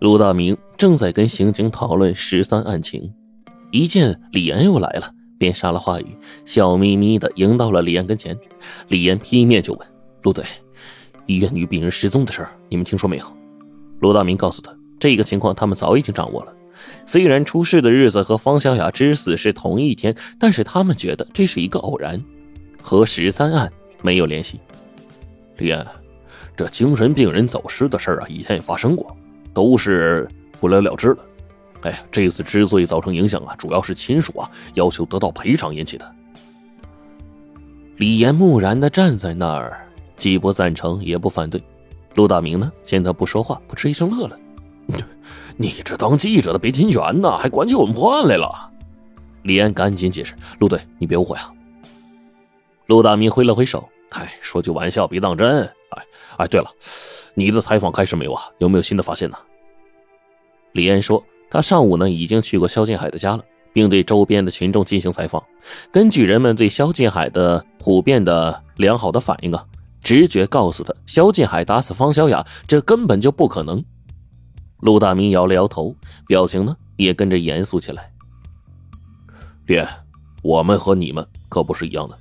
陆大明正在跟刑警讨论十三案情，一见李岩又来了，便杀了话语，笑眯眯的迎到了李岩跟前。李岩劈面就问：“陆队，医院女病人失踪的事儿，你们听说没有？”陆大明告诉他：“这个情况他们早已经掌握了。虽然出事的日子和方小雅之死是同一天，但是他们觉得这是一个偶然，和十三案没有联系。”李岩，这精神病人走失的事儿啊，以前也发生过。都是不了了之了。哎呀，这次之所以造成影响啊，主要是亲属啊要求得到赔偿引起的。李岩木然的站在那儿，既不赞成也不反对。陆大明呢，见他不说话，扑哧一声乐了：“ 你这当记者的别侵权呐，还管起我们破案来了？”李岩赶紧解释：“陆队，你别误会啊。”陆大明挥了挥手：“哎，说句玩笑，别当真。哎，哎，对了。”你的采访开始没有啊？有没有新的发现呢？李安说，他上午呢已经去过肖建海的家了，并对周边的群众进行采访。根据人们对肖建海的普遍的良好的反应啊，直觉告诉他，肖建海打死方小雅，这根本就不可能。陆大明摇了摇头，表情呢也跟着严肃起来。别，我们和你们可不是一样的，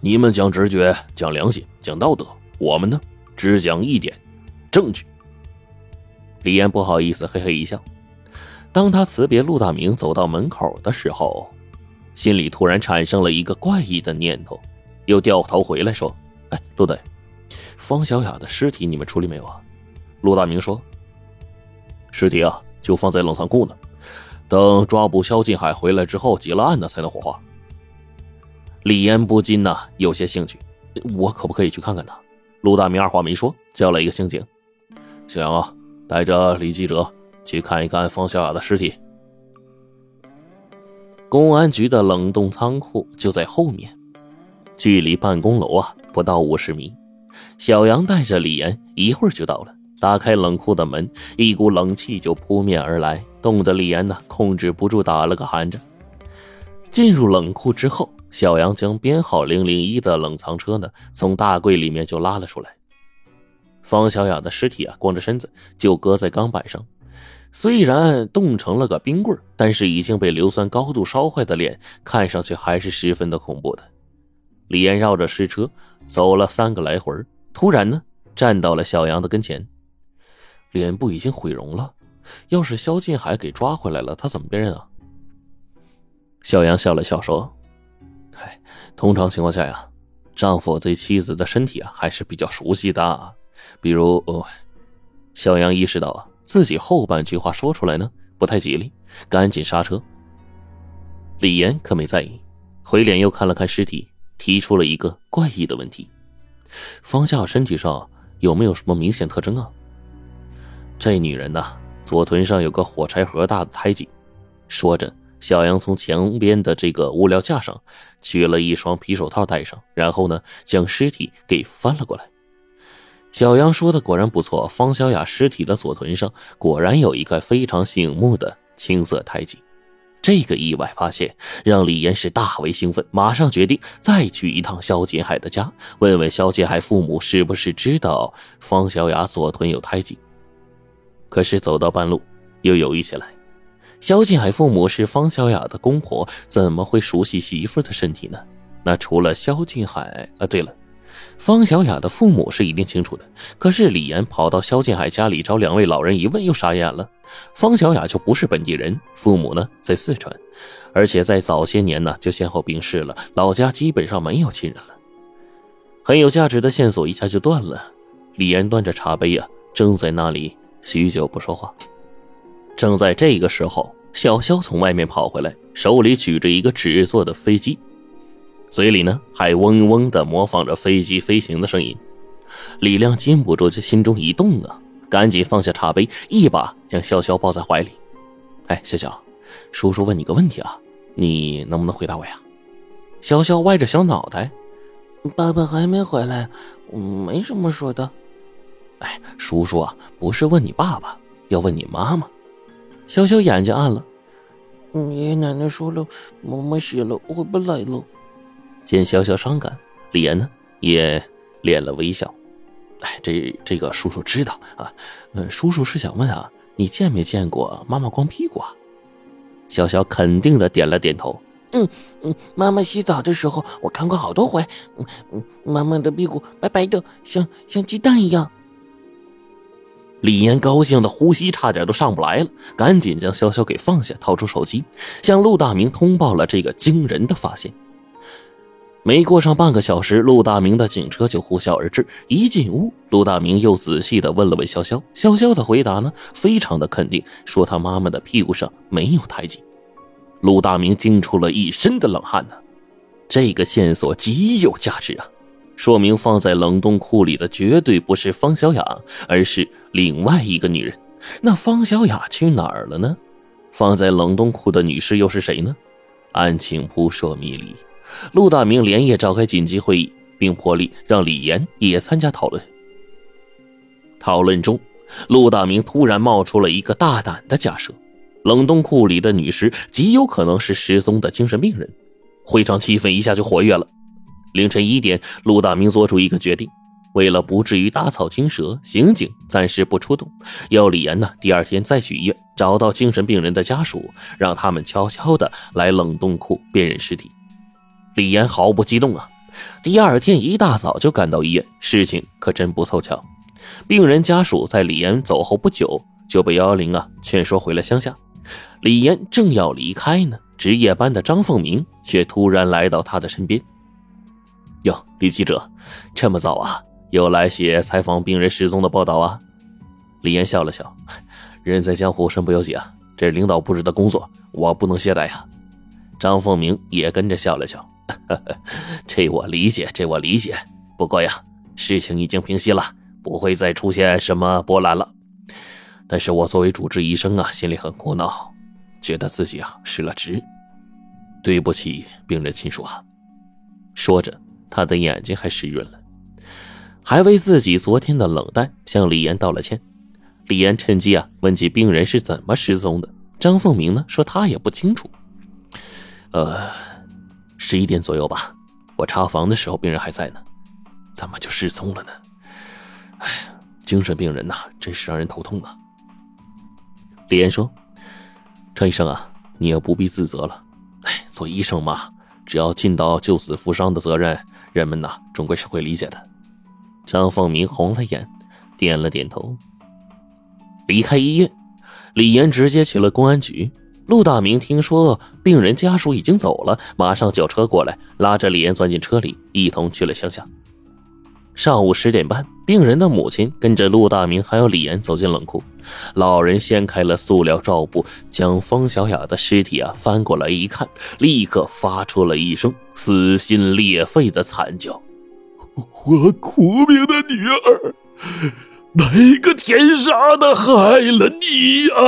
你们讲直觉、讲良心、讲道德，我们呢只讲一点。证据。李岩不好意思，嘿嘿一笑。当他辞别陆大明走到门口的时候，心里突然产生了一个怪异的念头，又掉头回来说：“哎，陆队，方小雅的尸体你们处理没有啊？”陆大明说：“尸体啊，就放在冷藏库呢，等抓捕肖劲海回来之后结了案呢，才能火化。”李岩不禁呐有些兴趣，我可不可以去看看他？陆大明二话没说，叫了一个刑警。小杨啊，带着李记者去看一看方小雅的尸体。公安局的冷冻仓库就在后面，距离办公楼啊不到五十米。小杨带着李岩一会儿就到了，打开冷库的门，一股冷气就扑面而来，冻得李岩呢控制不住打了个寒颤。进入冷库之后，小杨将编号零零一的冷藏车呢从大柜里面就拉了出来。方小雅的尸体啊，光着身子就搁在钢板上，虽然冻成了个冰棍但是已经被硫酸高度烧坏的脸，看上去还是十分的恐怖的。李岩绕着尸车走了三个来回，突然呢，站到了小杨的跟前，脸部已经毁容了。要是肖进海给抓回来了，他怎么辨认啊？小杨笑了笑说：“哎，通常情况下呀，丈夫对妻子的身体啊还是比较熟悉的。”比如，哦，小杨意识到啊，自己后半句话说出来呢不太吉利，赶紧刹车。李岩可没在意，回脸又看了看尸体，提出了一个怪异的问题：方夏身体上有没有什么明显特征啊？这女人呐，左臀上有个火柴盒大的胎记。说着，小杨从墙边的这个物料架上取了一双皮手套戴上，然后呢，将尸体给翻了过来。小杨说的果然不错，方小雅尸体的左臀上果然有一块非常醒目的青色胎记。这个意外发现让李岩是大为兴奋，马上决定再去一趟肖建海的家，问问肖建海父母是不是知道方小雅左臀有胎记。可是走到半路，又犹豫起来：肖建海父母是方小雅的公婆，怎么会熟悉媳妇的身体呢？那除了肖建海……啊，对了。方小雅的父母是一定清楚的，可是李岩跑到肖建海家里找两位老人一问，又傻眼了。方小雅就不是本地人，父母呢在四川，而且在早些年呢就先后病逝了，老家基本上没有亲人了。很有价值的线索一下就断了。李岩端着茶杯啊，正在那里许久不说话。正在这个时候，小肖从外面跑回来，手里举着一个纸做的飞机。嘴里呢还嗡嗡的模仿着飞机飞行的声音，李亮禁不住这心中一动啊，赶紧放下茶杯，一把将潇潇抱在怀里。哎，潇潇，叔叔问你个问题啊，你能不能回答我呀？潇潇歪着小脑袋，爸爸还没回来，没什么说的。哎，叔叔啊，不是问你爸爸，要问你妈妈。潇潇眼睛暗了，爷爷奶奶说了，妈妈死了，回不来了。见潇潇伤感，李岩呢也敛了微笑。哎，这这个叔叔知道啊。呃，叔叔是想问啊，你见没见过妈妈光屁股啊？小小肯定的点了点头。嗯嗯，妈妈洗澡的时候我看过好多回。嗯嗯，妈妈的屁股白白的，像像鸡蛋一样。李岩高兴的呼吸差点都上不来了，赶紧将潇潇给放下，掏出手机向陆大明通报了这个惊人的发现。没过上半个小时，陆大明的警车就呼啸而至。一进屋，陆大明又仔细的问了问潇潇，潇潇的回答呢，非常的肯定，说他妈妈的屁股上没有胎记。陆大明惊出了一身的冷汗呢，这个线索极有价值啊！说明放在冷冻库里的绝对不是方小雅，而是另外一个女人。那方小雅去哪儿了呢？放在冷冻库的女士又是谁呢？案情扑朔迷离。陆大明连夜召开紧急会议，并破例让李岩也参加讨论。讨论中，陆大明突然冒出了一个大胆的假设：冷冻库里的女尸极有可能是失踪的精神病人。会场气氛一下就活跃了。凌晨一点，陆大明做出一个决定，为了不至于打草惊蛇，刑警暂时不出动，要李岩呢第二天再去医院找到精神病人的家属，让他们悄悄的来冷冻库辨认尸体。李岩毫不激动啊，第二天一大早就赶到医院。事情可真不凑巧，病人家属在李岩走后不久就被幺幺零啊劝说回了乡下。李岩正要离开呢，值夜班的张凤鸣却突然来到他的身边。哟，李记者，这么早啊，又来写采访病人失踪的报道啊？李岩笑了笑，人在江湖身不由己啊，这领导布置的工作，我不能懈怠呀。张凤鸣也跟着笑了笑，这我理解，这我理解。不过呀，事情已经平息了，不会再出现什么波澜了。但是我作为主治医生啊，心里很苦恼，觉得自己啊失了职，对不起病人亲属啊。说着。他的眼睛还湿润了，还为自己昨天的冷淡向李岩道了歉。李岩趁机啊问起病人是怎么失踪的。张凤鸣呢说他也不清楚。呃，十一点左右吧，我查房的时候病人还在呢，怎么就失踪了呢？哎，精神病人呐，真是让人头痛啊。李岩说：“张医生啊，你也不必自责了。哎，做医生嘛，只要尽到救死扶伤的责任。”人们呐，总归是会理解的。张凤鸣红了眼，点了点头。离开医院，李岩直接去了公安局。陆大明听说病人家属已经走了，马上叫车过来，拉着李岩钻进车里，一同去了乡下。上午十点半，病人的母亲跟着陆大明还有李岩走进冷库。老人掀开了塑料罩布，将方小雅的尸体啊翻过来一看，立刻发出了一声撕心裂肺的惨叫：“我苦命的女儿，哪个天杀的害了你啊！”